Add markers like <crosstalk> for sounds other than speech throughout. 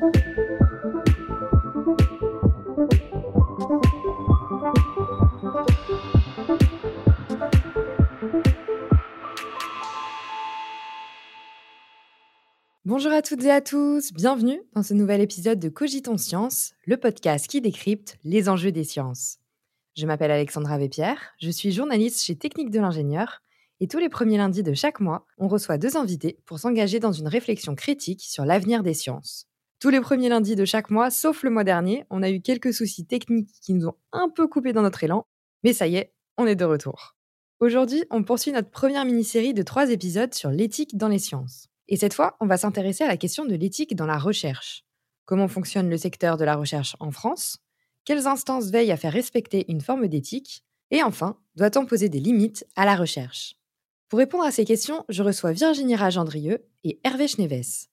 Bonjour à toutes et à tous, bienvenue dans ce nouvel épisode de Cogitons Science, le podcast qui décrypte les enjeux des sciences. Je m'appelle Alexandra Vépierre, je suis journaliste chez Technique de l'ingénieur et tous les premiers lundis de chaque mois, on reçoit deux invités pour s'engager dans une réflexion critique sur l'avenir des sciences. Tous les premiers lundis de chaque mois, sauf le mois dernier, on a eu quelques soucis techniques qui nous ont un peu coupé dans notre élan, mais ça y est, on est de retour. Aujourd'hui, on poursuit notre première mini-série de trois épisodes sur l'éthique dans les sciences. Et cette fois, on va s'intéresser à la question de l'éthique dans la recherche. Comment fonctionne le secteur de la recherche en France? Quelles instances veillent à faire respecter une forme d'éthique? Et enfin, doit-on poser des limites à la recherche? Pour répondre à ces questions, je reçois Virginie Ragendrieux et Hervé Schneves.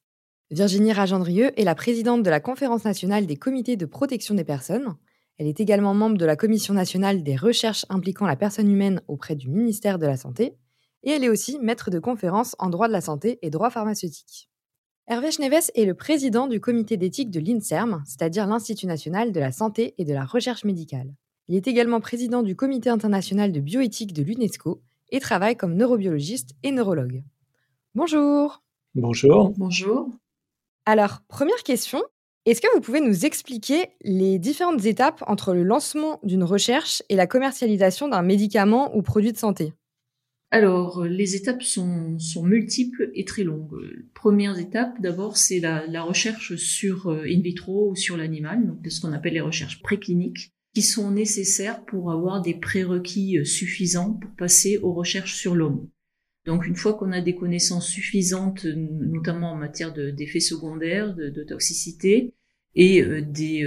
Virginie Ragendrieux est la présidente de la Conférence nationale des comités de protection des personnes. Elle est également membre de la Commission nationale des recherches impliquant la personne humaine auprès du ministère de la Santé et elle est aussi maître de conférences en droit de la santé et droit pharmaceutique. Hervé Schneves est le président du comité d'éthique de l'INSERM, c'est-à-dire l'Institut national de la santé et de la recherche médicale. Il est également président du comité international de bioéthique de l'UNESCO et travaille comme neurobiologiste et neurologue. Bonjour Bonjour. Bonjour. Alors, première question, est-ce que vous pouvez nous expliquer les différentes étapes entre le lancement d'une recherche et la commercialisation d'un médicament ou produit de santé? Alors, les étapes sont, multiples et très longues. Première étape, d'abord, c'est la, recherche sur euh, in vitro ou sur l'animal, donc ce qu'on appelle les recherches précliniques, qui sont nécessaires pour avoir des prérequis euh, suffisants pour passer aux recherches sur l'homme. Donc, une fois qu'on a des connaissances suffisantes, notamment en matière d'effets secondaires, de, toxicité, et euh, des,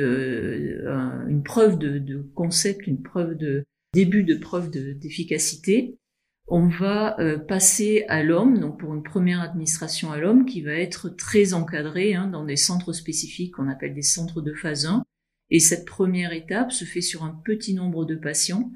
une preuve de, concept, une preuve de début de preuve d'efficacité, on va euh, passer à l'homme, donc pour une première administration à l'homme qui va être très encadrée hein, dans des centres spécifiques qu'on appelle des centres de phase 1. Et cette première étape se fait sur un petit nombre de patients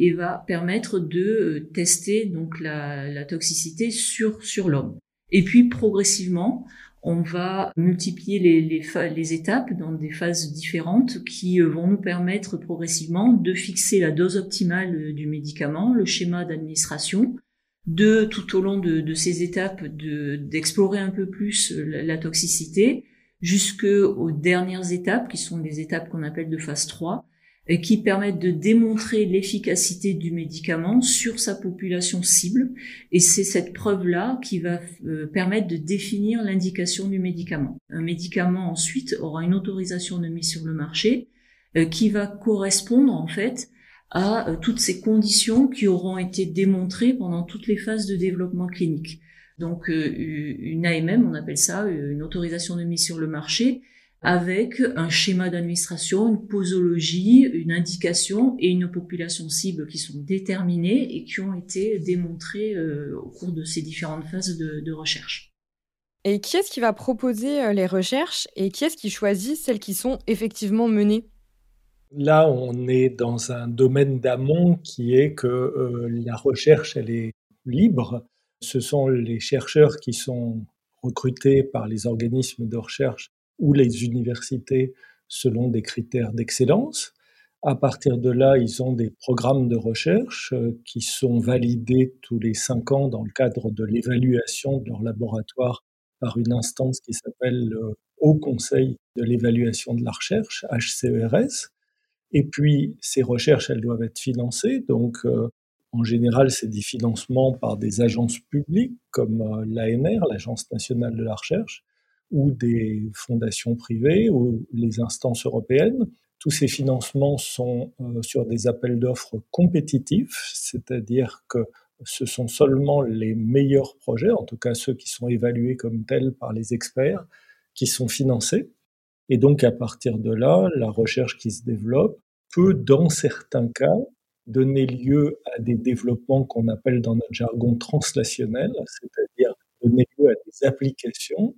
et va permettre de euh, tester donc la, toxicité sur, sur l'homme. Et puis progressivement, on va multiplier les, les, étapes dans des phases différentes qui euh, vont nous permettre progressivement de fixer la dose optimale euh, du médicament, le schéma d'administration, de tout au long de, ces étapes d'explorer un peu plus la, la toxicité, jusqu'aux dernières étapes qui sont des étapes qu'on appelle de phase 3, qui permettent de démontrer l'efficacité du médicament sur sa population cible. Et c'est cette preuve-là qui va euh, permettre de définir l'indication du médicament. Un médicament ensuite aura une autorisation de mise sur le marché euh, qui va correspondre en fait à euh, toutes ces conditions qui auront été démontrées pendant toutes les phases de développement clinique. Donc une AMM, on appelle ça une autorisation de mise sur le marché, avec un schéma d'administration, une posologie, une indication et une population cible qui sont déterminées et qui ont été démontrées euh, au cours de ces différentes phases de, recherche. Et qui est-ce qui va proposer euh, les recherches et qui est-ce qui choisit celles qui sont effectivement menées? Là, on est dans un domaine d'amont qui est que euh, la recherche, elle est libre. Ce sont les chercheurs qui sont recrutés par les organismes de recherche ou les universités selon des critères d'excellence. À partir de là, ils ont des programmes de recherche euh, qui sont validés tous les cinq ans dans le cadre de l'évaluation de leur laboratoire par une instance qui s'appelle le Haut Conseil de l'évaluation de la recherche, HCERS. Et puis, ces recherches, elles doivent être financées. Donc, euh, en général, c'est des financements par des agences publiques comme euh, l'ANR, l'Agence nationale de la recherche, ou des fondations privées ou les instances européennes. Tous ces financements sont euh, sur des appels d'offres compétitifs, c'est-à-dire que ce sont seulement les meilleurs projets, en tout cas ceux qui sont évalués comme tels par les experts, qui sont financés. Et donc à partir de là, la recherche qui se développe peut, dans certains cas, donner lieu à des développements qu'on appelle dans notre jargon translationnels, c'est-à-dire donner lieu à des applications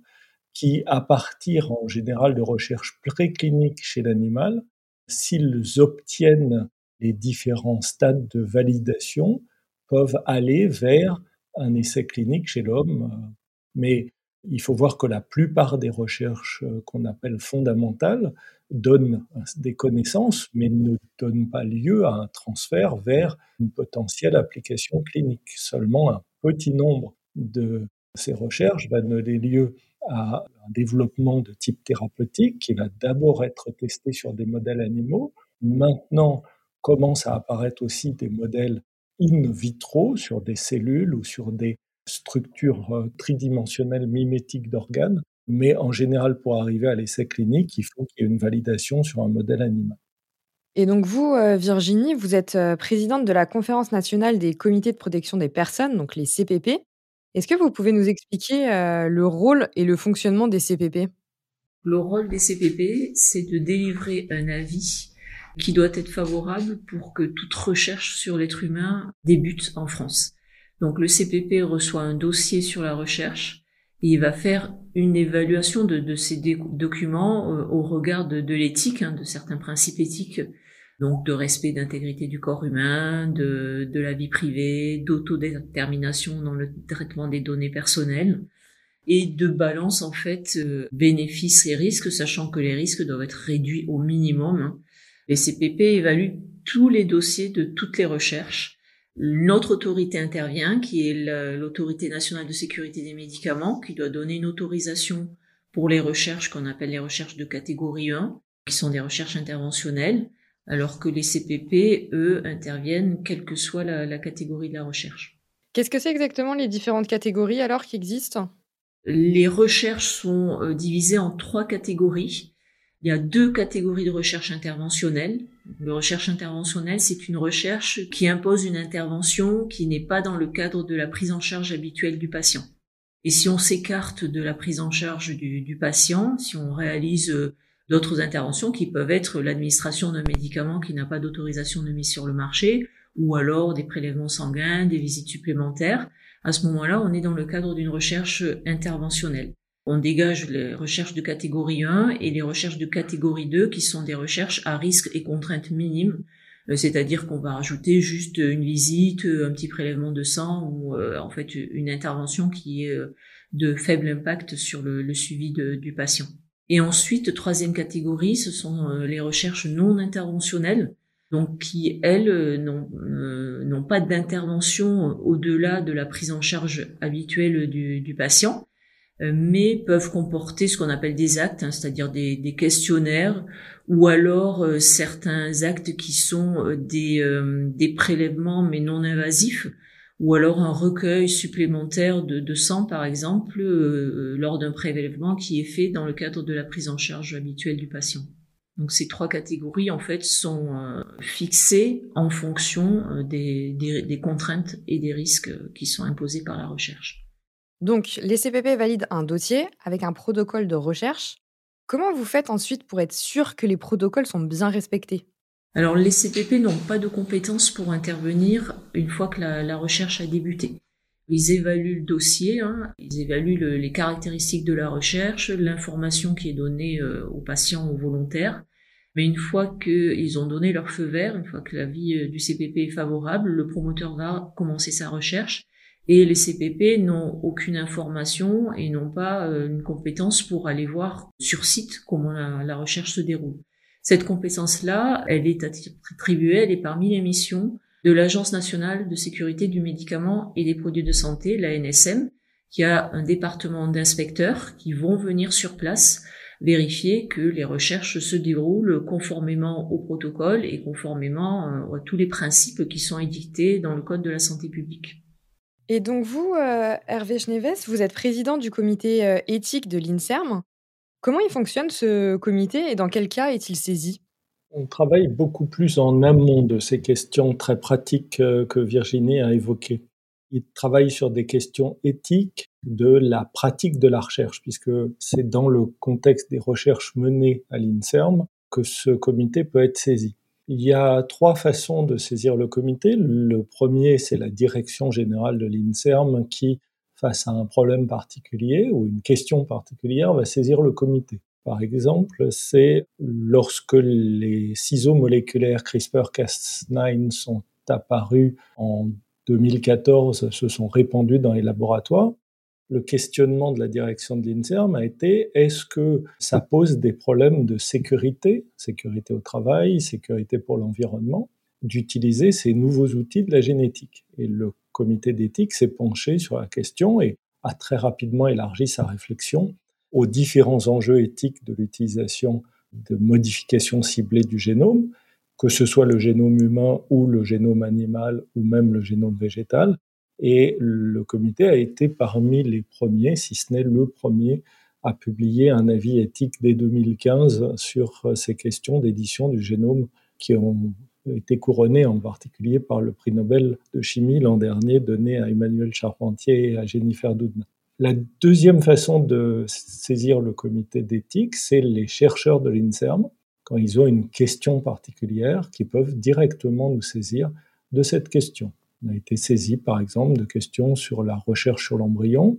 qui, à partir en général de recherches précliniques chez l'animal, s'ils obtiennent les différents stades de validation, peuvent aller vers un essai clinique chez l'homme. Mais Il faut voir que la plupart des recherches euh, qu'on appelle fondamentales donnent des connaissances, mais ne donnent pas lieu à un transfert vers une potentielle application clinique. Seulement un petit nombre de ces recherches va donner lieu à un développement de type thérapeutique qui va d'abord être testé sur des modèles animaux. Maintenant, commencent à apparaître aussi des modèles in vitro sur des cellules ou sur des structures euh, tridimensionnelles mimétiques d'organes. Mais en général, pour arriver à l'essai clinique, il faut qu'il y ait une validation sur un modèle animal. Et donc vous, euh, Virginie, vous êtes euh, présidente de la Conférence nationale des comités de protection des personnes, donc les CPP. Est-ce que vous pouvez nous expliquer le rôle et le fonctionnement des CPP Le rôle des CPP, c'est de délivrer un avis qui doit être favorable pour que toute recherche sur l'être humain débute en France. Donc le CPP reçoit un dossier sur la recherche et il va faire une évaluation de, ces documents euh, au regard de, l'éthique, hein, de certains principes éthiques, donc de respect d'intégrité du corps humain, de, de la vie privée, d'autodétermination dans le traitement des données personnelles et de balance en fait euh, bénéfices et risques, sachant que les risques doivent être réduits au minimum. Hein. Les CPP évaluent tous les dossiers de toutes les recherches. Notre autorité intervient, qui est l'autorité nationale de sécurité des médicaments, qui doit donner une autorisation pour les recherches qu'on appelle les recherches de catégorie 1, qui sont des recherches interventionnelles, alors que les CPP, eux, interviennent quelle que soit la, la catégorie de la recherche. Qu'est-ce que c'est exactement les différentes catégories alors qui existent? Les recherches sont euh, divisées en trois catégories. Il y a deux catégories de recherche interventionnelle. Le recherche interventionnelle, c'est une recherche qui impose une intervention qui n'est pas dans le cadre de la prise en charge habituelle du patient. Et si on s'écarte de la prise en charge du, patient, si on réalise euh, d'autres interventions qui peuvent être l'administration d'un médicament qui n'a pas d'autorisation de mise sur le marché, ou alors des prélèvements sanguins, des visites supplémentaires, à ce moment-là, on est dans le cadre d'une recherche interventionnelle. On dégage les recherches de catégorie 1 et les recherches de catégorie 2 qui sont des recherches à risque et contraintes minimes, euh, c'est-à-dire qu'on va rajouter juste une visite, un petit prélèvement de sang ou euh, en fait une intervention qui est euh, de faible impact sur le, suivi du patient. Et ensuite, troisième catégorie, ce sont les recherches non interventionnelles, donc qui, elles, n'ont pas d'intervention au-delà de la prise en charge habituelle du patient, euh, mais peuvent comporter ce qu'on appelle des actes, hein, c'est-à-dire des, questionnaires, ou alors euh, certains actes qui sont euh, des, prélèvements mais non invasifs, ou alors un recueil supplémentaire de, sang, par exemple, lors d'un prélèvement qui est fait dans le cadre de la prise en charge habituelle du patient. Donc ces trois catégories, en fait, sont fixées en fonction des, des contraintes et des risques qui sont imposés par la recherche. Donc, les CPP valident un dossier avec un protocole de recherche. Comment vous faites ensuite pour être sûr que les protocoles sont bien respectés? Alors, les CPP n'ont pas de compétences pour intervenir une fois que la, recherche a débuté. Ils évaluent le dossier, hein. ils évaluent les caractéristiques de la recherche, l'information qui est donnée euh, aux patients, aux volontaires. Mais une fois qu'ils ont donné leur feu vert, une fois que l'avis euh, du CPP est favorable, le promoteur va commencer sa recherche et les CPP n'ont aucune information et n'ont pas euh, une compétence pour aller voir sur site comment la, recherche se déroule. Cette compétence-là, elle est attribuée, elle est parmi les missions de l'Agence nationale de sécurité du médicament et des produits de santé, la NSM, qui a un département d'inspecteurs qui vont venir sur place vérifier que les recherches se déroulent conformément au protocole et conformément euh, à tous les principes qui sont édictés dans le Code de la santé publique. Et donc vous, euh, Hervé Schneves, vous êtes président du comité euh, éthique de l'INSERM. Comment il fonctionne ce comité et dans quel cas est-il saisi? On travaille beaucoup plus en amont de ces questions très pratiques euh, que Virginie a évoquées. Il travaille sur des questions éthiques de la pratique de la recherche, puisque c'est dans le contexte des recherches menées à l'INSERM que ce comité peut être saisi. Il y a trois façons de saisir le comité. Le premier, c'est la direction générale de l'INSERM qui, face à un problème particulier ou une question particulière, va saisir le comité. Par exemple, c'est lorsque les ciseaux moléculaires CRISPR-Cas9 sont apparus en 2014, se sont répandus dans les laboratoires. le questionnement de la direction de l'INSERM a été est-ce que ça pose des problèmes de sécurité, sécurité au travail, sécurité pour l'environnement, d'utiliser ces nouveaux outils de la génétique? Et le comité d'éthique s'est penché sur la question et a très rapidement élargi sa réflexion aux différents enjeux éthiques de l'utilisation de modifications ciblées du génome, que ce soit le génome humain ou le génome animal ou même le génome végétal, et le comité a été parmi les premiers, si ce n'est le premier, à publier un avis éthique dès 2015 sur ces questions d'édition du génome qui ont été couronnées en particulier par le prix Nobel de chimie l'an dernier donné à Emmanuel Charpentier et à Jennifer Doudna. La deuxième façon de saisir le comité d'éthique, c'est les chercheurs de l'INSERM, quand ils ont une question particulière, qui peuvent directement nous saisir de cette question. On a été saisi, par exemple, de questions sur la recherche sur l'embryon.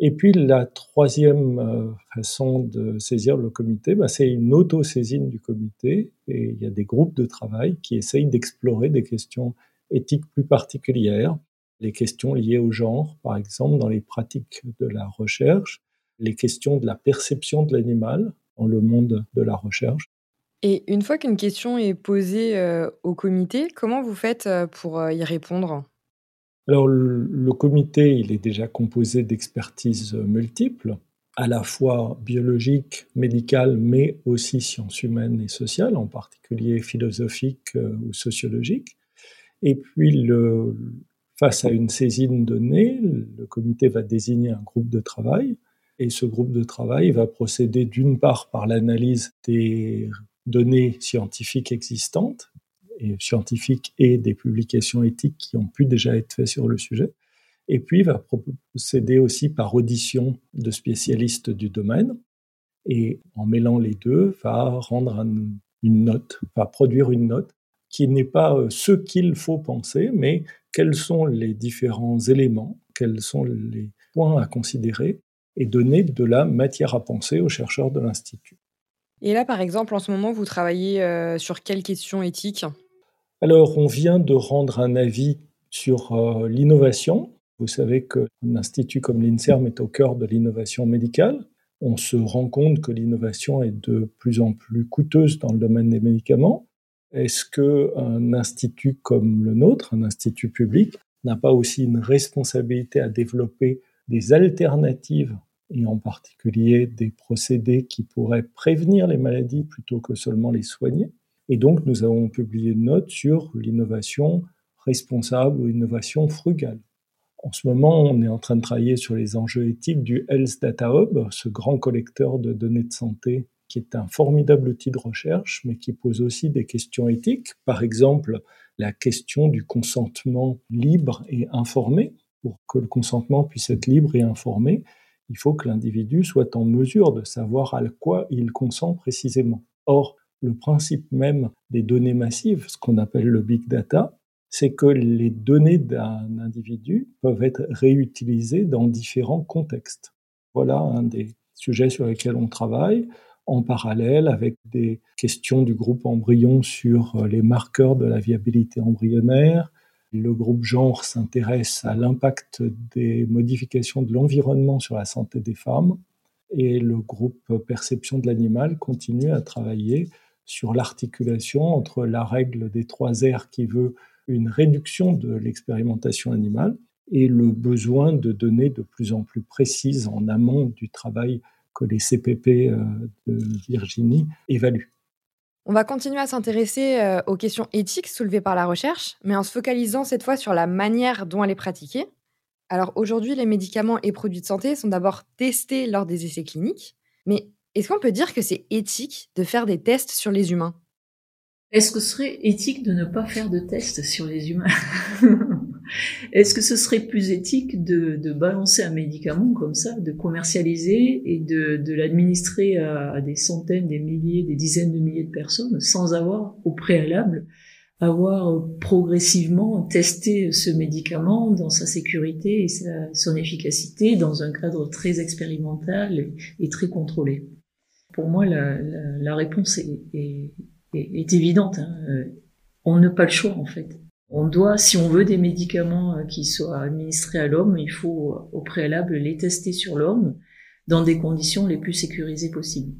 Et puis, la troisième euh, façon de saisir le comité, bah, c'est une auto-saisine du comité. Et il y a des groupes de travail qui essayent d'explorer des questions éthiques plus particulières, les questions liées au genre, par exemple, dans les pratiques de la recherche, les questions de la perception de l'animal dans le monde de la recherche, et une fois qu'une question est posée euh, au comité, comment vous faites euh, pour y répondre? Alors le, comité, il est déjà composé d'expertises multiples, à la fois biologiques, médicales, mais aussi sciences humaines et sociales, en particulier philosophiques ou sociologiques. Et puis, face à une saisine donnée, le comité va désigner un groupe de travail. Et ce groupe de travail va procéder d'une part par l'analyse des données scientifiques existantes, scientifiques et des publications éthiques qui ont pu déjà être faites sur le sujet. Et puis va procéder aussi par audition de spécialistes du domaine. Et en mêlant les deux, va rendre une note, va produire une note qui n'est pas euh, ce qu'il faut penser, mais quels sont les différents éléments, quels sont les points à considérer et donner de la matière à penser aux chercheurs de l'Institut. Et là, par exemple, en ce moment, vous travaillez euh, sur quelles questions éthiques? Alors, on vient de rendre un avis sur euh, l'innovation. Vous savez qu'un institut comme l'INSERM est au cœur de l'innovation médicale. On se rend compte que l'innovation est de plus en plus coûteuse dans le domaine des médicaments. Est-ce qu'un institut comme le nôtre, un institut public, n'a pas aussi une responsabilité à développer des alternatives et en particulier des procédés qui pourraient prévenir les maladies plutôt que seulement les soigner? Et donc, nous avons publié une note sur l'innovation responsable ou innovation frugale. En ce moment, on est en train de travailler sur les enjeux éthiques du Health Data Hub, ce grand collecteur de données de santé qui est un formidable outil de recherche, mais qui pose aussi des questions éthiques. Par exemple, la question du consentement libre et informé. Pour que le consentement puisse être libre et informé, il faut que l'individu soit en mesure de savoir à quoi il consent précisément. Or, le principe même des données massives, ce qu'on appelle le big data, c'est que les données d'un individu peuvent être réutilisées dans différents contextes. Voilà un des sujets sur lesquels on travaille en parallèle avec des questions du groupe embryon sur les marqueurs de la viabilité embryonnaire, le groupe genre s'intéresse à l'impact des modifications de l'environnement sur la santé des femmes et le groupe perception de l'animal continue à travailler sur l'articulation entre la règle des trois R qui veut une réduction de l'expérimentation animale et le besoin de données de plus en plus précises en amont du travail que les CPP euh, de Virginie évaluent. On va continuer à s'intéresser euh, aux questions éthiques soulevées par la recherche, mais en se focalisant cette fois sur la manière dont elle est pratiquée. Alors aujourd'hui, les médicaments et produits de santé sont d'abord testés lors des essais cliniques, mais est-ce qu'on peut dire que c'est éthique de faire des tests sur les humains? Est-ce que ce serait éthique de ne pas faire de tests sur les humains? Est-ce que ce serait plus éthique de, balancer un médicament comme ça, de commercialiser et de, l'administrer à, des centaines, des milliers, des dizaines de milliers de personnes sans avoir au préalable avoir progressivement testé ce médicament dans sa sécurité et son efficacité dans un cadre très expérimental et très contrôlé? Pour moi, la, réponse est, évidente. Hein. On n'a pas le choix en fait On doit, si on veut des médicaments qui soient administrés à l'homme, il faut au préalable les tester sur l'homme dans des conditions les plus sécurisées possibles.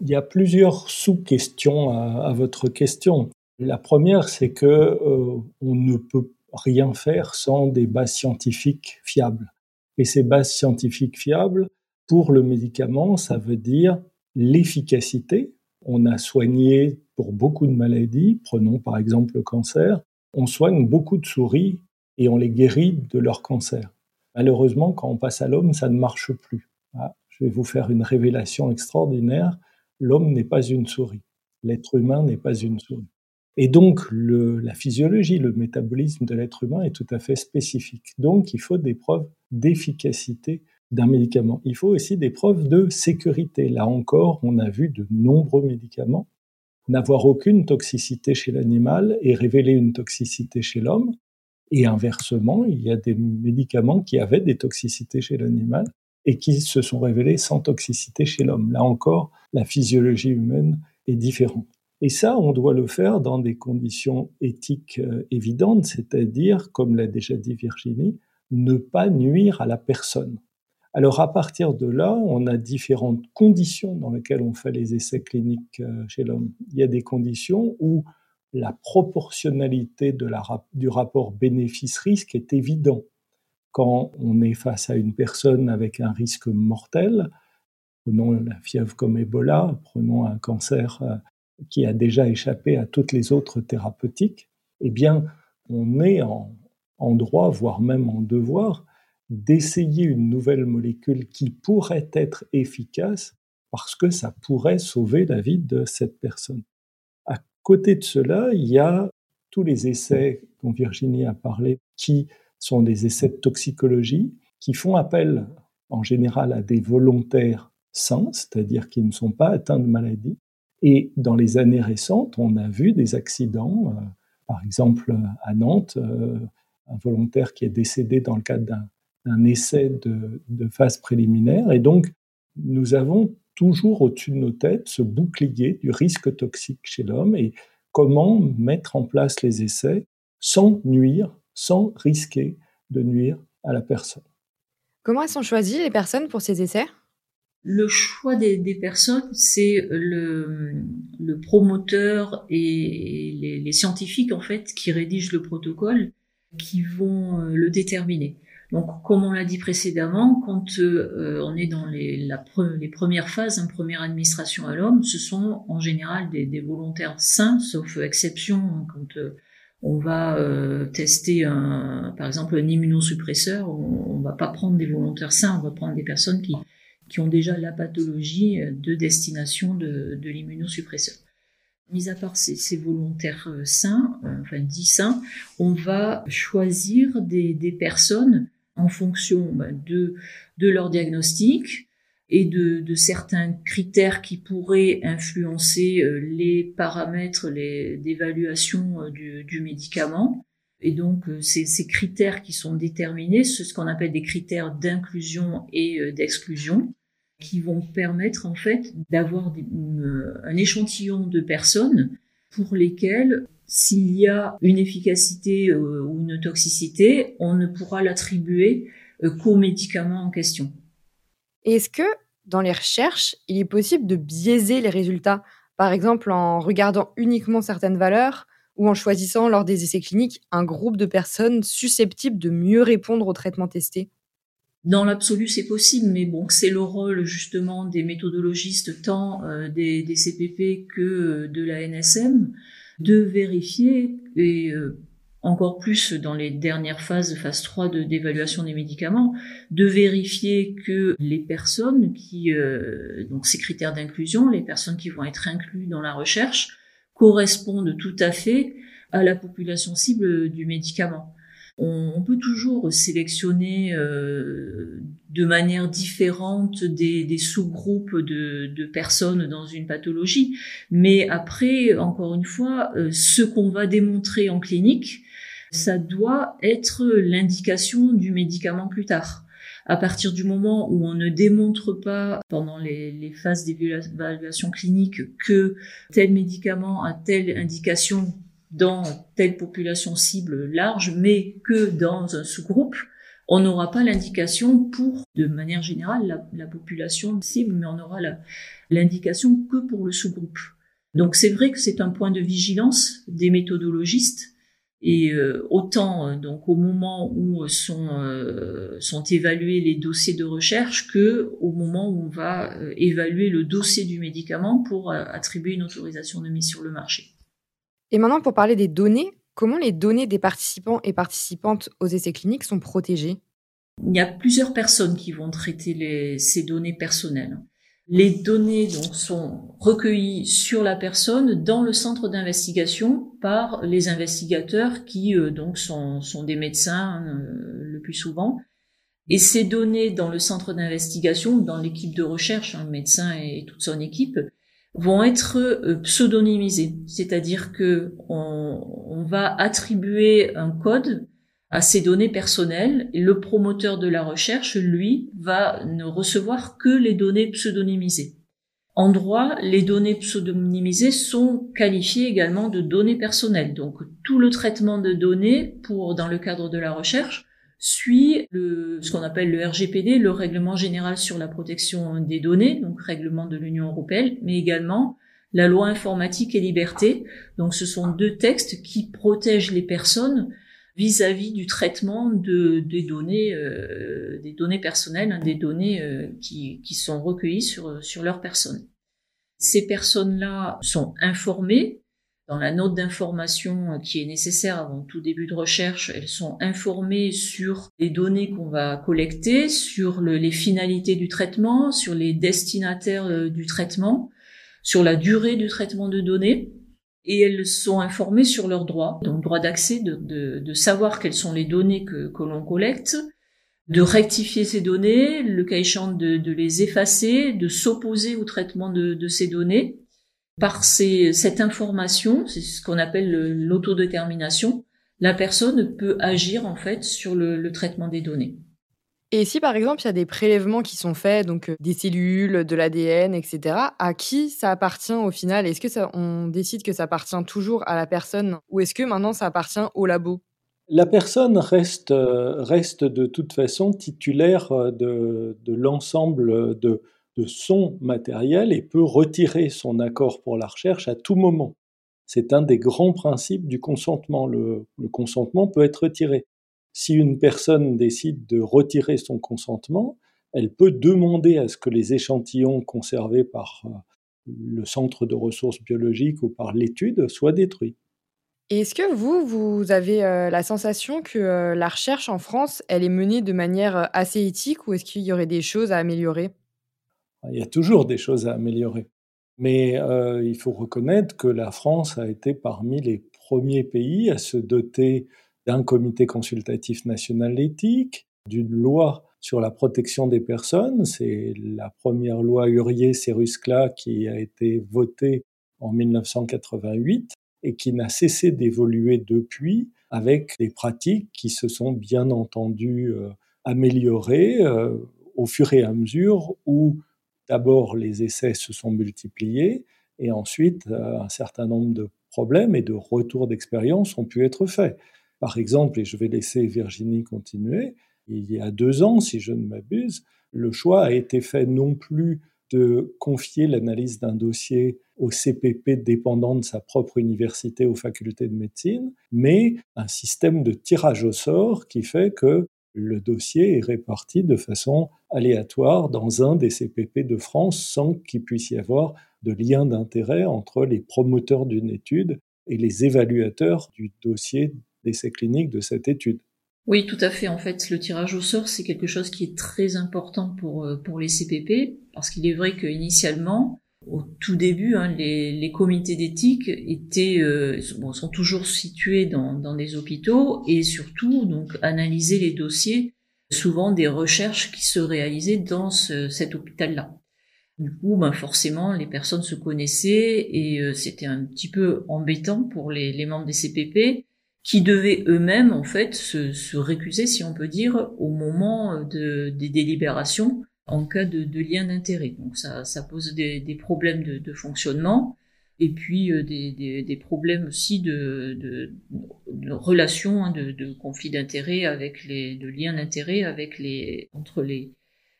Il y a plusieurs sous-questions à, votre question. La première, c'est que euh, on ne peut rien faire sans des bases scientifiques fiables. Et ces bases scientifiques fiables, pour le médicament, ça veut dire l'efficacité. On a soigné pour beaucoup de maladies, prenons par exemple le cancer, on soigne beaucoup de souris et on les guérit de leur cancer. Malheureusement, quand on passe à l'homme, ça ne marche plus. Ah, je vais vous faire une révélation extraordinaire. L'homme n'est pas une souris. L'être humain n'est pas une souris. Et donc, la physiologie, le métabolisme de l'être humain est tout à fait spécifique. Donc, il faut des preuves d'efficacité d'un médicament. Il faut aussi des preuves de sécurité. Là encore, on a vu de nombreux médicaments n'avoir aucune toxicité chez l'animal et révéler une toxicité chez l'homme. Et inversement, il y a des médicaments qui avaient des toxicités chez l'animal et qui se sont révélés sans toxicité chez l'homme. Là encore, la physiologie humaine est différente. Et ça, on doit le faire dans des conditions éthiques euh, évidentes, c'est-à-dire, comme l'a déjà dit Virginie, ne pas nuire à la personne. Alors à partir de là, on a différentes conditions dans lesquelles on fait les essais cliniques euh, chez l'homme. Il y a des conditions où la proportionnalité du rapport bénéfice-risque est évident. Quand on est face à une personne avec un risque mortel, prenons la fièvre comme Ebola, prenons un cancer euh, qui a déjà échappé à toutes les autres thérapeutiques, eh bien, on est en droit, voire même en devoir, d'essayer une nouvelle molécule qui pourrait être efficace parce que ça pourrait sauver la vie de cette personne. À côté de cela, il y a tous les essais dont Virginie a parlé, qui sont des essais de toxicologie, qui font appel en général à des volontaires sains, c'est-à-dire qui ne sont pas atteints de maladie. Et dans les années récentes, on a vu des accidents, euh, par exemple à Nantes, euh, un volontaire qui est décédé dans le cadre d'un un essai de, phase préliminaire. Et donc, nous avons toujours au-dessus de nos têtes ce bouclier du risque toxique chez l'homme et comment mettre en place les essais sans nuire, sans risquer de nuire à la personne. Comment elles sont choisies les personnes pour ces essais? Le choix des, personnes, c'est le, promoteur et les, les, scientifiques en fait qui rédigent le protocole qui vont euh, le déterminer. Donc, comme on l'a dit précédemment, quand euh, on est dans les, les premières phases, une première administration à l'homme, ce sont en général des, volontaires sains, sauf exception hein, quand euh, on va euh, tester par exemple un immunosuppresseur, on, on va pas prendre des volontaires sains, on va prendre des personnes qui, qui ont déjà la pathologie de destination de, l'immunosuppresseur. Mis à part ces, volontaires sains, enfin dits sains, on va choisir des personnes en fonction bah, de, de leur diagnostic et de, de, certains critères qui pourraient influencer euh, les paramètres d'évaluation euh, du, du, médicament. Et donc, euh, ces, critères qui sont déterminés, ce qu'on appelle des critères d'inclusion et d'exclusion, qui vont permettre en fait d'avoir un échantillon de personnes pour lesquelles s'il y a une efficacité euh, ou une toxicité, on ne pourra l'attribuer euh, qu'au médicament en question. Est-ce que dans les recherches, il est possible de biaiser les résultats, par exemple en regardant uniquement certaines valeurs ou en choisissant lors des essais cliniques un groupe de personnes susceptibles de mieux répondre au traitement testé dans l'absolu, c'est possible, mais bon, c'est le rôle justement des méthodologistes, tant euh, des, des, CPP que de la NSM, de vérifier, et euh, encore plus dans les dernières phases, phase 3 d'évaluation des médicaments, de vérifier que les personnes qui, euh, donc ces critères d'inclusion, les personnes qui vont être incluses dans la recherche, correspondent tout à fait à la population cible du médicament. On, peut toujours sélectionner euh, de manière différente des, sous-groupes de, personnes dans une pathologie, mais après, encore une fois, euh, ce qu'on va démontrer en clinique, ça doit être l'indication du médicament plus tard. À partir du moment où on ne démontre pas pendant les, les phases d'évaluation clinique que tel médicament a telle indication dans telle population cible large, mais que dans un sous-groupe, on n'aura pas l'indication pour, de manière générale, la, population cible, mais on aura l'indication que pour le sous-groupe. Donc c'est vrai que c'est un point de vigilance des méthodologistes et euh, autant euh, donc au moment où sont euh, sont évalués les dossiers de recherche que au moment où on va évaluer le dossier du médicament pour attribuer une autorisation de mise sur le marché. Et maintenant pour parler des données, comment les données des participants et participantes aux essais cliniques sont protégées? Il y a plusieurs personnes qui vont traiter ces données personnelles. Les données donc sont recueillies sur la personne dans le centre d'investigation par les investigateurs qui euh, donc sont, sont, des médecins euh, le plus souvent. Et ces données dans le centre d'investigation, dans l'équipe de recherche, un hein, médecin et toute son équipe, vont être euh, pseudonymisées, c'est-à-dire que on va attribuer un code à ces données personnelles. Et le promoteur de la recherche, lui, va ne recevoir que les données pseudonymisées. En droit, les données pseudonymisées sont qualifiées également de données personnelles. Donc, tout le traitement de données pour, dans le cadre de la recherche, suit le, ce qu'on appelle le RGPD, le Règlement général sur la protection des données, donc règlement de l'Union européenne, mais également la loi informatique et liberté. Donc, ce sont deux textes qui protègent les personnes vis-à-vis du traitement de, des données, euh, des données personnelles, hein, des données euh, qui, qui, sont recueillies sur, sur leur personne. Ces personnes-là sont informées dans la note d'information qui est nécessaire avant tout début de recherche, elles sont informées sur les données qu'on va collecter, sur le, les finalités du traitement, sur les destinataires euh, du traitement, sur la durée du traitement de données et elles sont informées sur leurs droits, donc droit d'accès, de, savoir quelles sont les données que, l'on collecte, de rectifier ces données, le cas échéant de, les effacer, de s'opposer au traitement de, ces données. Par ces, cette information, c'est ce qu'on appelle l'autodétermination, la personne peut agir en fait sur le, le traitement des données. Et si par exemple il y a des prélèvements qui sont faits, donc euh, des cellules, de l'ADN, etc., à qui ça appartient au final? Est-ce que ça, on décide que ça appartient toujours à la personne ou est-ce que maintenant ça appartient au labo? La personne reste, euh, reste de toute façon titulaire euh, de, de l'ensemble de, de son matériel et peut retirer son accord pour la recherche à tout moment. C'est un des grands principes du consentement. Le, consentement peut être retiré si une personne décide de retirer son consentement, elle peut demander à ce que les échantillons conservés par euh, le centre de ressources biologiques ou par l'étude soient détruits. Est-ce que vous, vous avez euh, la sensation que euh, la recherche en France, elle est menée de manière assez éthique ou est-ce qu'il y aurait des choses à améliorer? Il y a toujours des choses à améliorer. Mais il faut reconnaître que la France a été parmi les premiers pays à se doter d'un comité consultatif national éthique, d'une loi sur la protection des personnes. C'est la première loi Hurier-Seruscla qui a été votée en 1988 et qui n'a cessé d'évoluer depuis avec des pratiques qui se sont bien entendu euh, améliorées euh, au fur et à mesure où d'abord les essais se sont multipliés et ensuite euh, un certain nombre de problèmes et de retours d'expérience ont pu être faits. Par exemple, et je vais laisser Virginie continuer, il y a deux ans, si je ne m'abuse, le choix a été fait non plus de confier l'analyse d'un dossier au CPP dépendant de sa propre université aux facultés de médecine, mais un système de tirage au sort qui fait que le dossier est réparti de façon aléatoire dans un des CPP de France sans qu'il puisse y avoir de lien d'intérêt entre les promoteurs d'une étude et les évaluateurs du dossier d'essais cliniques de cette étude. Oui, tout à fait. En fait, le tirage au sort, c'est quelque chose qui est très important pour, euh, pour les CPP, parce qu'il est vrai qu'initialement, au tout début, hein, les, les, comités d'éthique étaient euh, bon, sont toujours situés dans, dans des hôpitaux et surtout donc analyser les dossiers, souvent des recherches qui se réalisaient dans ce, cet hôpital-là. Du coup, ben forcément, les personnes se connaissaient et euh, c'était un petit peu embêtant pour les, les membres des CPP qui devaient eux-mêmes en fait se, se, récuser, si on peut dire, au moment de, des délibérations en cas de, de lien d'intérêt. Donc ça, ça pose des, des problèmes de, de, fonctionnement. et puis des, problèmes aussi de, de, relations, hein, de, conflits d'intérêts avec les, de liens d'intérêt avec les entre les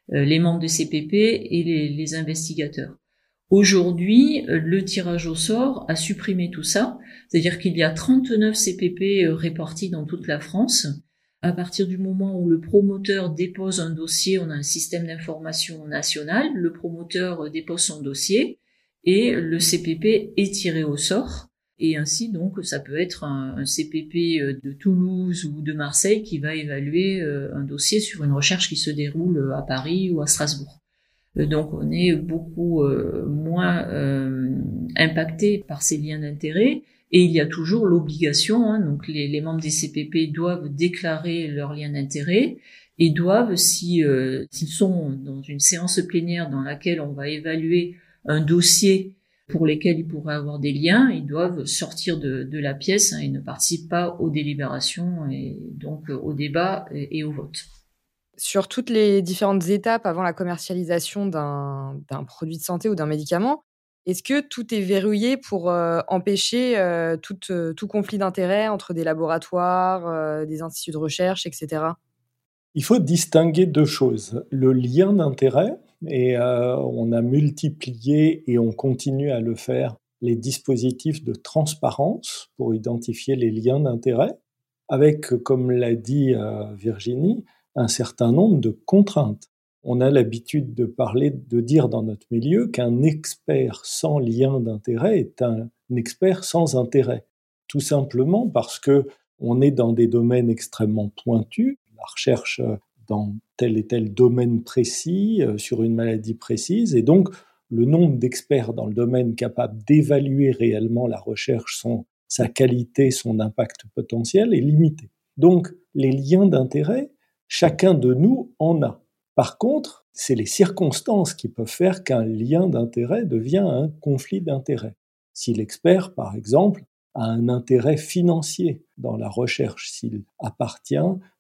les membres des CPP et les, les investigateurs. Aujourd'hui, le tirage au sort a supprimé tout ça, c'est-à-dire qu'il y a 39 CPP répartis dans toute la France à partir du moment où le promoteur dépose un dossier, on a un système d'information national, le promoteur dépose son dossier et le CPP est tiré au sort. Et ainsi, donc, ça peut être un, CPP de Toulouse ou de Marseille qui va évaluer euh, un dossier sur une recherche qui se déroule à Paris ou à Strasbourg. Euh, donc, on est beaucoup euh, moins impacté par ces liens d'intérêt. Et il y a toujours l'obligation, hein, donc les, membres des CPP doivent déclarer leur lien d'intérêt et doivent, si euh, s'ils sont dans une séance plénière dans laquelle on va évaluer un dossier pour lesquels ils pourraient avoir des liens, ils doivent sortir de, la pièce hein, et ne participent pas aux délibérations et donc au débat et, au vote. Sur toutes les différentes étapes avant la commercialisation d'un produit de santé ou d'un médicament, est-ce que tout est verrouillé pour euh, empêcher euh, euh, tout, conflit d'intérêts entre des laboratoires, des instituts de recherche, etc. Il faut distinguer deux choses. Le lien d'intérêt, et on a multiplié et on continue à le faire, les dispositifs de transparence pour identifier les liens d'intérêt, avec, comme l'a dit Virginie, un certain nombre de contraintes on a l'habitude de parler, de dire dans notre milieu qu'un expert sans lien d'intérêt est un expert sans intérêt. Tout simplement parce que on est dans des domaines extrêmement pointus, la recherche dans tel et tel domaine précis, euh, sur une maladie précise, et donc le nombre d'experts dans le domaine capables d'évaluer réellement la recherche, son, sa qualité, son impact potentiel est limité. Donc les liens d'intérêt, chacun de nous en a. Par contre, c'est les circonstances qui peuvent faire qu'un lien d'intérêt devient un conflit d'intérêt. Si l'expert, par exemple, a un intérêt financier dans la recherche, s'il appartient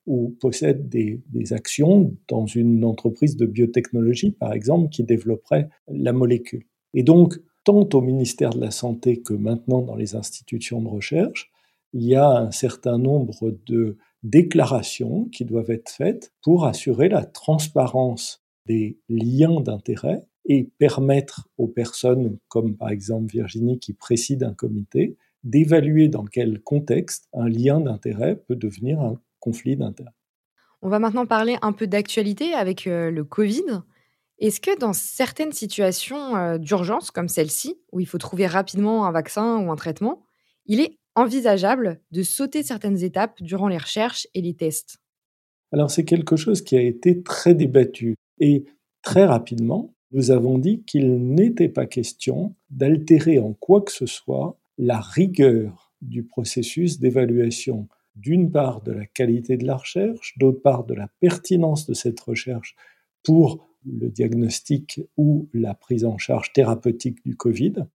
ou possède des, actions dans une entreprise de biotechnologie, par exemple, qui développerait la molécule. Et donc, tant au ministère de la Santé que maintenant dans les institutions de recherche, il y a un certain nombre de déclarations qui doivent être faites pour assurer la transparence des liens d'intérêt et permettre aux personnes, comme par exemple Virginie qui préside un comité, d'évaluer dans quel contexte un lien d'intérêt peut devenir un conflit d'intérêt. On va maintenant parler un peu d'actualité avec euh, le Covid. Est-ce que dans certaines situations euh, d'urgence comme celle-ci, où il faut trouver rapidement un vaccin ou un traitement, il est envisageable de sauter certaines étapes durant les recherches et les tests? Alors c'est quelque chose qui a été très débattu et très rapidement, nous avons dit qu'il n'était pas question d'altérer en quoi que ce soit la rigueur du processus d'évaluation d'une part de la qualité de la recherche, d'autre part de la pertinence de cette recherche pour le diagnostic ou la prise en charge thérapeutique du Covid.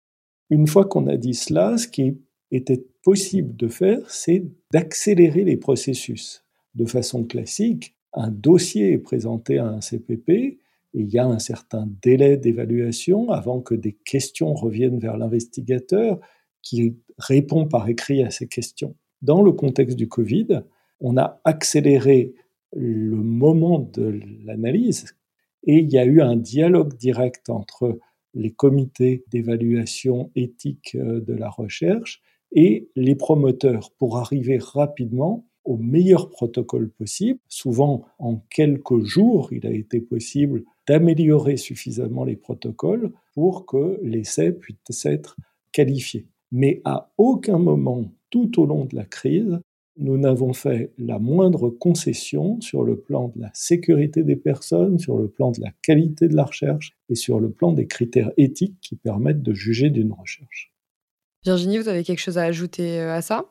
Une fois qu'on a dit cela, ce qui était possible de faire, c'est d'accélérer les processus. De façon classique, un dossier est présenté à un CPP et il y a un certain délai d'évaluation avant que des questions reviennent vers l'investigateur qui répond par écrit à ces questions. Dans le contexte du Covid, on a accéléré le moment de l'analyse et il y a eu un dialogue direct entre les comités d'évaluation éthique euh, de la recherche et les promoteurs pour arriver rapidement au meilleur protocole possible. Souvent, en quelques jours, il a été possible d'améliorer suffisamment les protocoles pour que l'essai puisse être qualifié. Mais à aucun moment, tout au long de la crise, nous n'avons fait la moindre concession sur le plan de la sécurité des personnes, sur le plan de la qualité de la recherche et sur le plan des critères éthiques qui permettent de juger d'une recherche. Virginie, vous avez quelque chose à ajouter euh, à ça?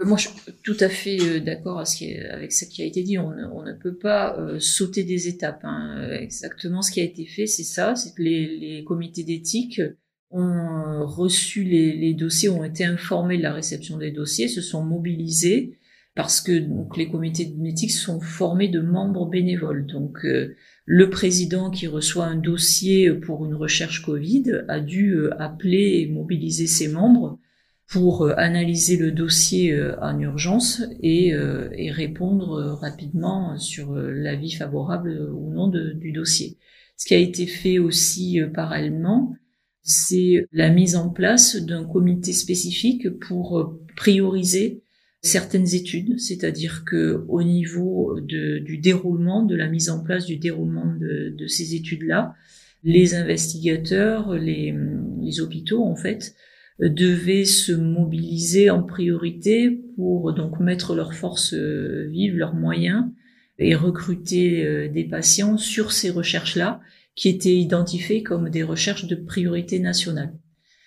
Euh, moi, je suis tout à fait euh, d'accord avec ce qui a été dit. On ne, peut pas sauter des étapes. Hein. Exactement ce qui a été fait, c'est ça. Les, comités d'éthique ont reçu les, dossiers, ont été informés de la réception des dossiers, se sont mobilisés parce que les comités d'éthique sont formés de membres bénévoles. Le président qui reçoit un dossier pour une recherche Covid a dû euh, appeler et mobiliser ses membres pour euh, analyser le dossier en urgence et, répondre rapidement sur l'avis favorable ou non du dossier. Ce qui a été fait aussi parallèlement, c'est la mise en place d'un comité spécifique pour prioriser certaines études, c'est-à-dire que au niveau du déroulement, de la mise en place du déroulement de, ces études-là, les investigateurs, les, les, hôpitaux en fait, devaient se mobiliser en priorité pour donc mettre leurs forces vives, leurs moyens et recruter euh, des patients sur ces recherches-là qui étaient identifiées comme des recherches de priorité nationale.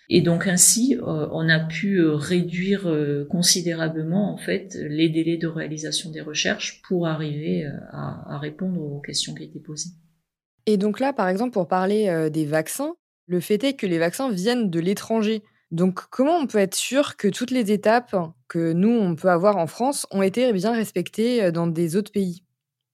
Et donc ainsi, euh, on a pu euh, réduire euh, considérablement en fait les délais de réalisation des recherches pour arriver à, répondre aux questions qui étaient posées. Et donc là, par exemple, pour parler des vaccins, le fait est que les vaccins viennent de l'étranger. Donc comment on peut être sûr que toutes les étapes que nous, on peut avoir en France ont été bien respectées dans des autres pays?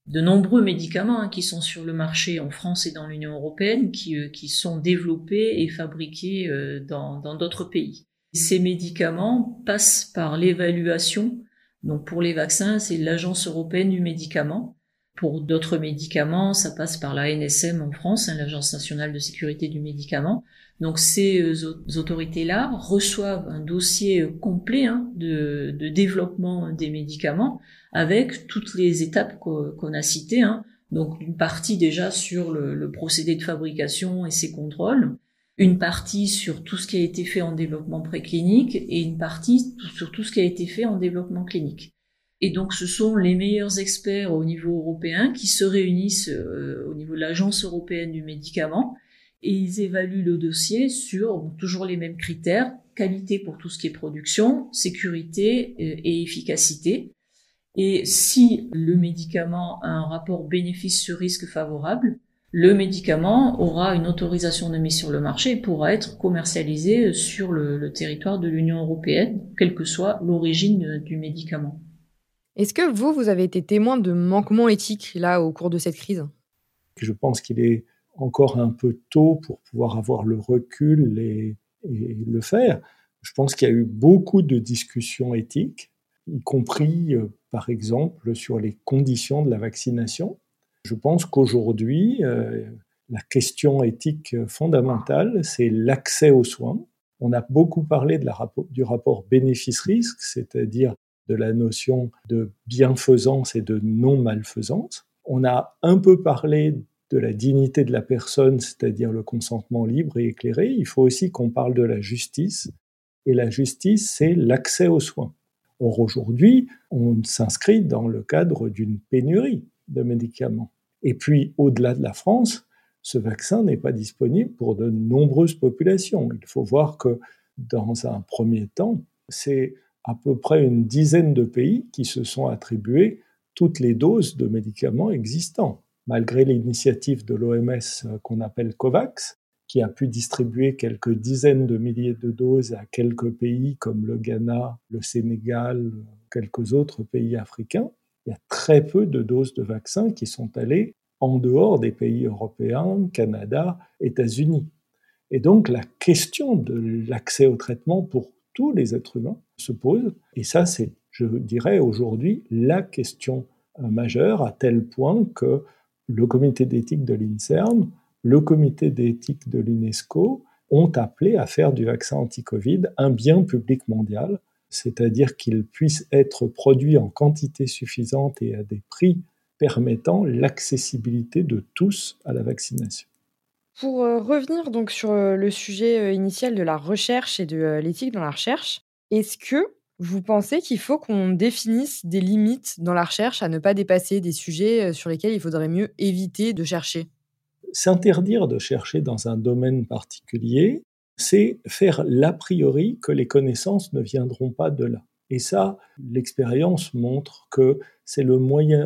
De nombreux médicaments hein, qui sont sur le marché en France et dans l'Union européenne, qui, euh, qui sont développés et fabriqués euh, dans d'autres pays. Ces médicaments passent par l'évaluation. Donc pour les vaccins, c'est l'Agence européenne du médicament. Pour d'autres médicaments, ça passe par la NSM en France, hein, l'Agence nationale de sécurité du médicament. Donc ces euh, autorités-là reçoivent un dossier complet hein, de, de développement des médicaments avec toutes les étapes qu'on a citées. Hein. Donc une partie déjà sur le, procédé de fabrication et ses contrôles, une partie sur tout ce qui a été fait en développement préclinique et une partie sur tout ce qui a été fait en développement clinique. Et donc ce sont les meilleurs experts au niveau européen qui se réunissent euh, au niveau de l'Agence européenne du médicament et ils évaluent le dossier sur toujours les mêmes critères, qualité pour tout ce qui est production, sécurité euh, et efficacité. Et si le médicament a un rapport bénéfice-risque favorable, le médicament aura une autorisation de mise sur le marché et pourra être commercialisé sur le, territoire de l'Union européenne, quelle que soit l'origine du médicament. Est-ce que vous, vous avez été témoin de manquements éthiques là au cours de cette crise? Je pense qu'il est encore un peu tôt pour pouvoir avoir le recul et le faire. Je pense qu'il y a eu beaucoup de discussions éthiques y compris euh, par exemple sur les conditions de la vaccination. Je pense qu'aujourd'hui, euh, la question éthique fondamentale, c'est l'accès aux soins. On a beaucoup parlé du rapport bénéfice-risque, c'est-à-dire de la notion de bienfaisance et de non-malfaisance. On a un peu parlé de la dignité de la personne, c'est-à-dire le consentement libre et éclairé. Il faut aussi qu'on parle de la justice. Et la justice, c'est l'accès aux soins. Or, aujourd'hui, on s'inscrit dans le cadre d'une pénurie de médicaments. Et puis, au-delà de la France, ce vaccin n'est pas disponible pour de nombreuses populations. Il faut voir que, dans un premier temps, c'est à peu près une dizaine de pays qui se sont attribués toutes les doses de médicaments existants. Malgré l'initiative de l'OMS qu'on appelle COVAX, qui a pu distribuer quelques dizaines de milliers de doses à quelques pays comme le Ghana, le Sénégal, quelques autres pays africains. Il y a très peu de doses de vaccins qui sont allées en dehors des pays européens, Canada, États-Unis. Et donc la question de l'accès au traitement pour tous les êtres humains se pose. Et ça, c'est, je dirais aujourd'hui, la question majeure, à tel point que le comité d'éthique de l'INSERM le comité d'éthique de l'UNESCO ont appelé à faire du vaccin anti-Covid un bien public mondial, c'est-à-dire qu'il puisse être produit en quantité suffisante et à des prix permettant l'accessibilité de tous à la vaccination. Pour euh, revenir donc sur euh, le sujet euh, initial de la recherche et de l'éthique dans la recherche, est-ce que vous pensez qu'il faut qu'on définisse des limites dans la recherche à ne pas dépasser des sujets sur lesquels il faudrait mieux éviter de chercher? S'interdire de chercher dans un domaine particulier, c'est faire l'a priori que les connaissances ne viendront pas de là. Et ça, l'expérience montre que c'est le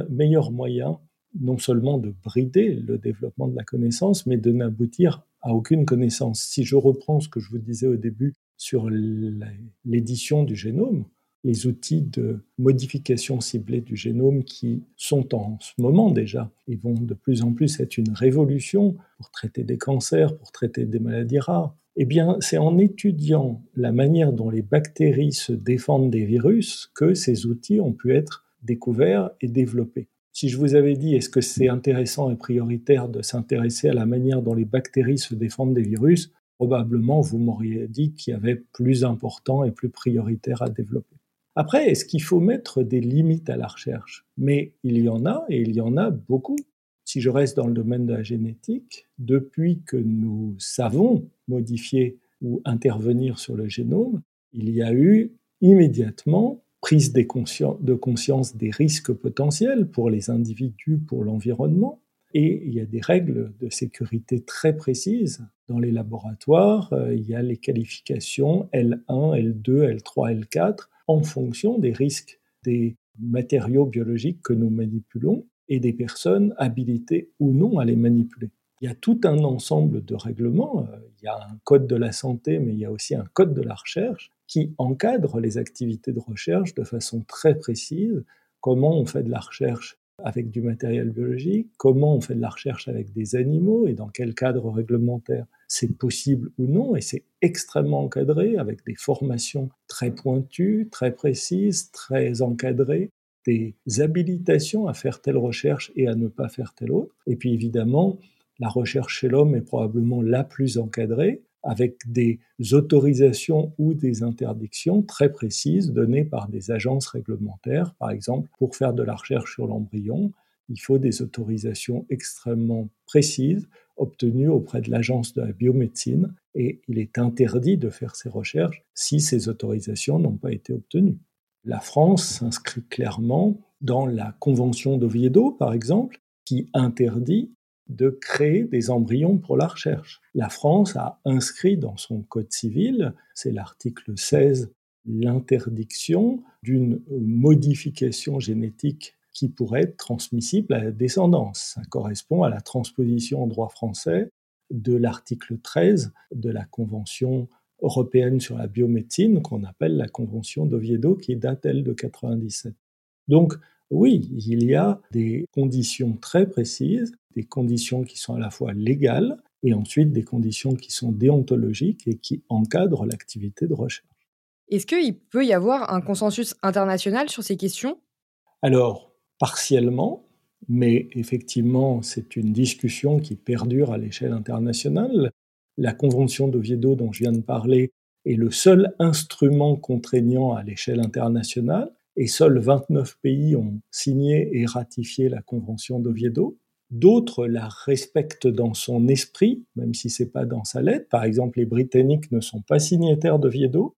meilleur moyen non seulement de brider le développement de la connaissance, mais de n'aboutir à aucune connaissance. Si je reprends ce que je vous disais au début sur l'édition du génome, les outils de modification ciblée du génome qui sont en ce moment déjà et vont de plus en plus être une révolution pour traiter des cancers, pour traiter des maladies rares. Eh bien, c'est en étudiant la manière dont les bactéries se défendent des virus que ces outils ont pu être découverts et développés. Si je vous avais dit est-ce que c'est intéressant et prioritaire de s'intéresser à la manière dont les bactéries se défendent des virus, probablement vous m'auriez dit qu'il y avait plus important et plus prioritaire à développer. Après, est-ce qu'il faut mettre des limites à la recherche? Mais il y en a, et il y en a beaucoup. Si je reste dans le domaine de la génétique, depuis que nous savons modifier ou intervenir sur le génome, il y a eu immédiatement prise de conscience des risques potentiels pour les individus, pour l'environnement, et il y a des règles de sécurité très précises. Dans les laboratoires, euh, il y a les qualifications L1, L2, L3, L4 en fonction des risques des matériaux biologiques que nous manipulons et des personnes habilitées ou non à les manipuler. Il y a tout un ensemble de règlements. Euh, il y a un code de la santé, mais il y a aussi un code de la recherche qui encadre les activités de recherche de façon très précise. Comment on fait de la recherche avec du matériel biologique, comment on fait de la recherche avec des animaux et dans quel cadre réglementaire? C'est possible ou non, et c'est extrêmement encadré avec des formations très pointues, très précises, très encadrées, des habilitations à faire telle recherche et à ne pas faire telle autre. Et puis évidemment, la recherche chez l'homme est probablement la plus encadrée, avec des autorisations ou des interdictions très précises données par des agences réglementaires. Par exemple, pour faire de la recherche sur l'embryon, il faut des autorisations extrêmement précises obtenues auprès de l'agence de la biomédecine et il est interdit de faire ces recherches si ces autorisations n'ont pas été obtenues. La France s'inscrit clairement dans la Convention d'Oviedo, par exemple, qui interdit de créer des embryons pour la recherche. La France a inscrit dans son Code civil, c'est l'article 16, l'interdiction d'une modification génétique qui pourrait être transmissible à la descendance. Ça correspond à la transposition en droit français de l'article 13 de la Convention européenne sur la biomédecine qu'on appelle la Convention d'Oviedo qui date elle de 97. Donc oui, il y a des conditions très précises, des conditions qui sont à la fois légales et ensuite des conditions qui sont déontologiques et qui encadrent l'activité de recherche. Est-ce qu'il peut y avoir un consensus international sur ces questions? Alors, partiellement, mais effectivement, c'est une discussion qui perdure à l'échelle internationale. La Convention d'Oviedo dont je viens de parler est le seul instrument contraignant à l'échelle internationale et seuls 29 pays ont signé et ratifié la Convention d'Oviedo. D'autres la respectent dans son esprit, même si c'est pas dans sa lettre. Par exemple, les Britanniques ne sont pas signataires d'Oviedo.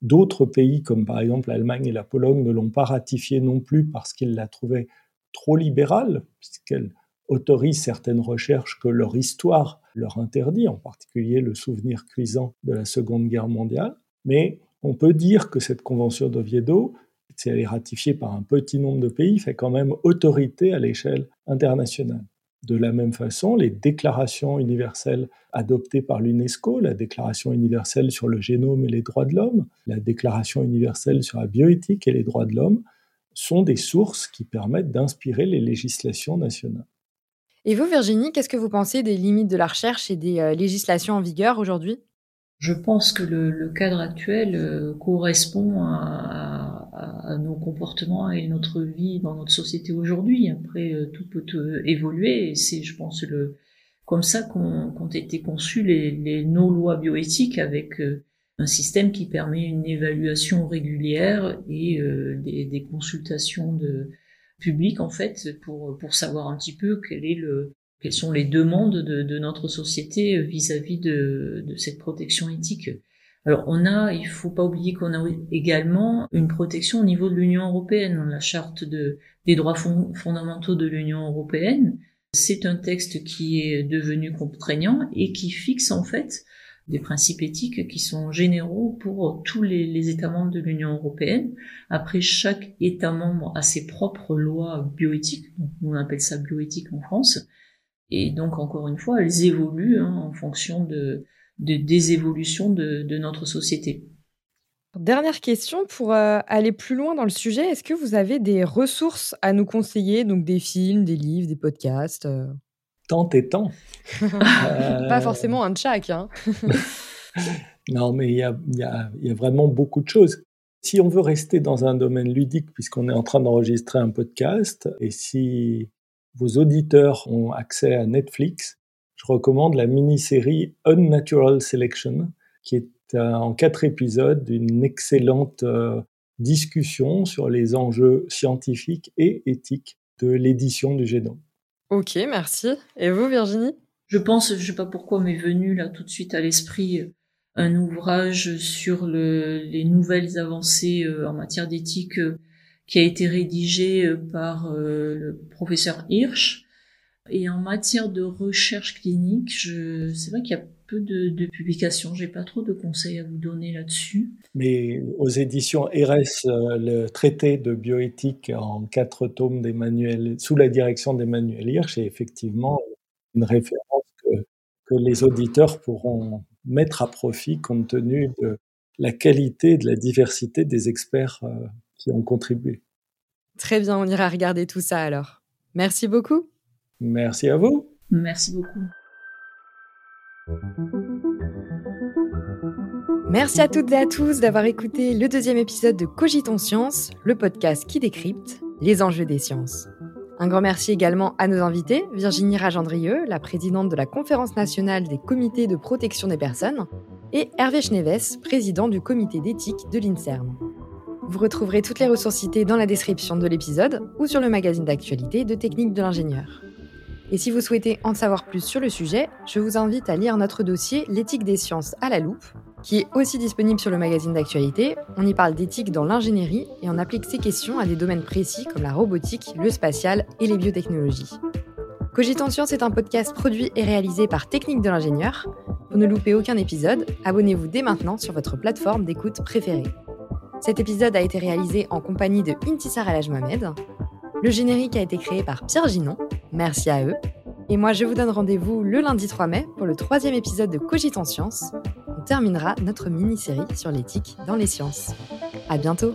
D'autres pays, comme par exemple l'Allemagne et la Pologne, ne l'ont pas ratifiée non plus parce qu'ils la trouvaient trop libérale, puisqu'elle autorise certaines recherches que leur histoire leur interdit, en particulier le souvenir cuisant de la Seconde Guerre mondiale. Mais on peut dire que cette convention d'Oviedo, si elle est ratifiée par un petit nombre de pays, fait quand même autorité à l'échelle internationale. De la même façon, les déclarations universelles adoptées par l'UNESCO, la Déclaration universelle sur le génome et les droits de l'homme, la Déclaration universelle sur la bioéthique et les droits de l'homme, sont des sources qui permettent d'inspirer les législations nationales. Et vous, Virginie, qu'est-ce que vous pensez des limites de la recherche et des euh, législations en vigueur aujourd'hui? Je pense que le, cadre actuel euh, correspond à, nos comportements et notre vie dans notre société aujourd'hui. Après, euh, tout peut évoluer et c'est, je pense, comme ça qu'ont été conçues les, nos lois bioéthiques avec un système qui permet une évaluation régulière et des, consultations de, public en fait pour savoir un petit peu quelles sont les demandes de, notre société vis-à-vis de cette protection éthique. Alors on a, il faut pas oublier qu'on a également une protection au niveau de l'Union européenne, la charte de, des droits fondamentaux de l'Union européenne. C'est un texte qui est devenu contraignant et qui fixe en fait des principes éthiques qui sont généraux pour tous les, États membres de l'Union européenne. Après, chaque État membre a ses propres lois bioéthiques, on appelle ça bioéthique en France, et donc encore une fois, elles évoluent hein, en fonction de, des évolutions de, notre société. Dernière question pour euh, aller plus loin dans le sujet, est-ce que vous avez des ressources à nous conseiller, donc des films, des livres, des podcasts euh? Tant et tant. <laughs> Pas forcément un de Hein. <laughs> non, mais il y a, y a, vraiment beaucoup de choses. Si on veut rester dans un domaine ludique, puisqu'on est en train d'enregistrer un podcast, et si vos auditeurs ont accès à Netflix, recommande la mini-série Unnatural Selection, qui est en quatre épisodes d'une excellente euh, discussion sur les enjeux scientifiques et éthiques de l'édition du génome. Ok, merci. Et vous, Virginie? Je pense, je ne sais pas pourquoi m'est venu là tout de suite à l'esprit euh, un ouvrage sur les nouvelles avancées euh, en matière d'éthique qui a été rédigé par le professeur Hirsch. Et en matière de recherche clinique, je, c'est vrai qu'il y a peu de, de publications. J'ai pas trop de conseils à vous donner là-dessus. Mais aux éditions RS, euh, le traité de bioéthique en quatre tomes d'Emmanuel, sous la direction d'Emmanuel Hirsch, est effectivement une référence que, que, les auditeurs pourront mettre à profit compte tenu de la qualité et de la diversité des experts euh, qui ont contribué. Très bien, on ira regarder tout ça alors. Merci beaucoup. Merci à vous. Merci beaucoup. Merci à toutes et à tous d'avoir écouté le deuxième épisode de Cogitons Science, le podcast qui décrypte les enjeux des sciences. Un grand merci également à nos invités, Virginie Ragendrieux, la présidente de la Conférence nationale des comités de protection des personnes, et Hervé Schneves, président du comité d'éthique de l'INSERM. Vous retrouverez toutes les ressources citées dans la description de l'épisode ou sur le magazine d'actualité de Technique de l'ingénieur. Et si vous souhaitez en savoir plus sur le sujet, je vous invite à lire notre dossier L'éthique des sciences à la loupe, qui est aussi disponible sur le magazine d'actualité. On y parle d'éthique dans l'ingénierie et on applique ces questions à des domaines précis comme la robotique, le spatial et les biotechnologies. Cogitant Science est un podcast produit et réalisé par Technique de l'ingénieur. Pour ne louper aucun épisode, abonnez-vous dès maintenant sur votre plateforme d'écoute préférée. Cet épisode a été réalisé en compagnie de Intisar El Mohamed. Le générique a été créé par Pierre Ginon Merci à eux. Et moi, je vous donne rendez-vous le lundi 3 mai pour le troisième épisode de Cogitons Science. On terminera notre mini-série sur l'éthique dans les sciences. À bientôt!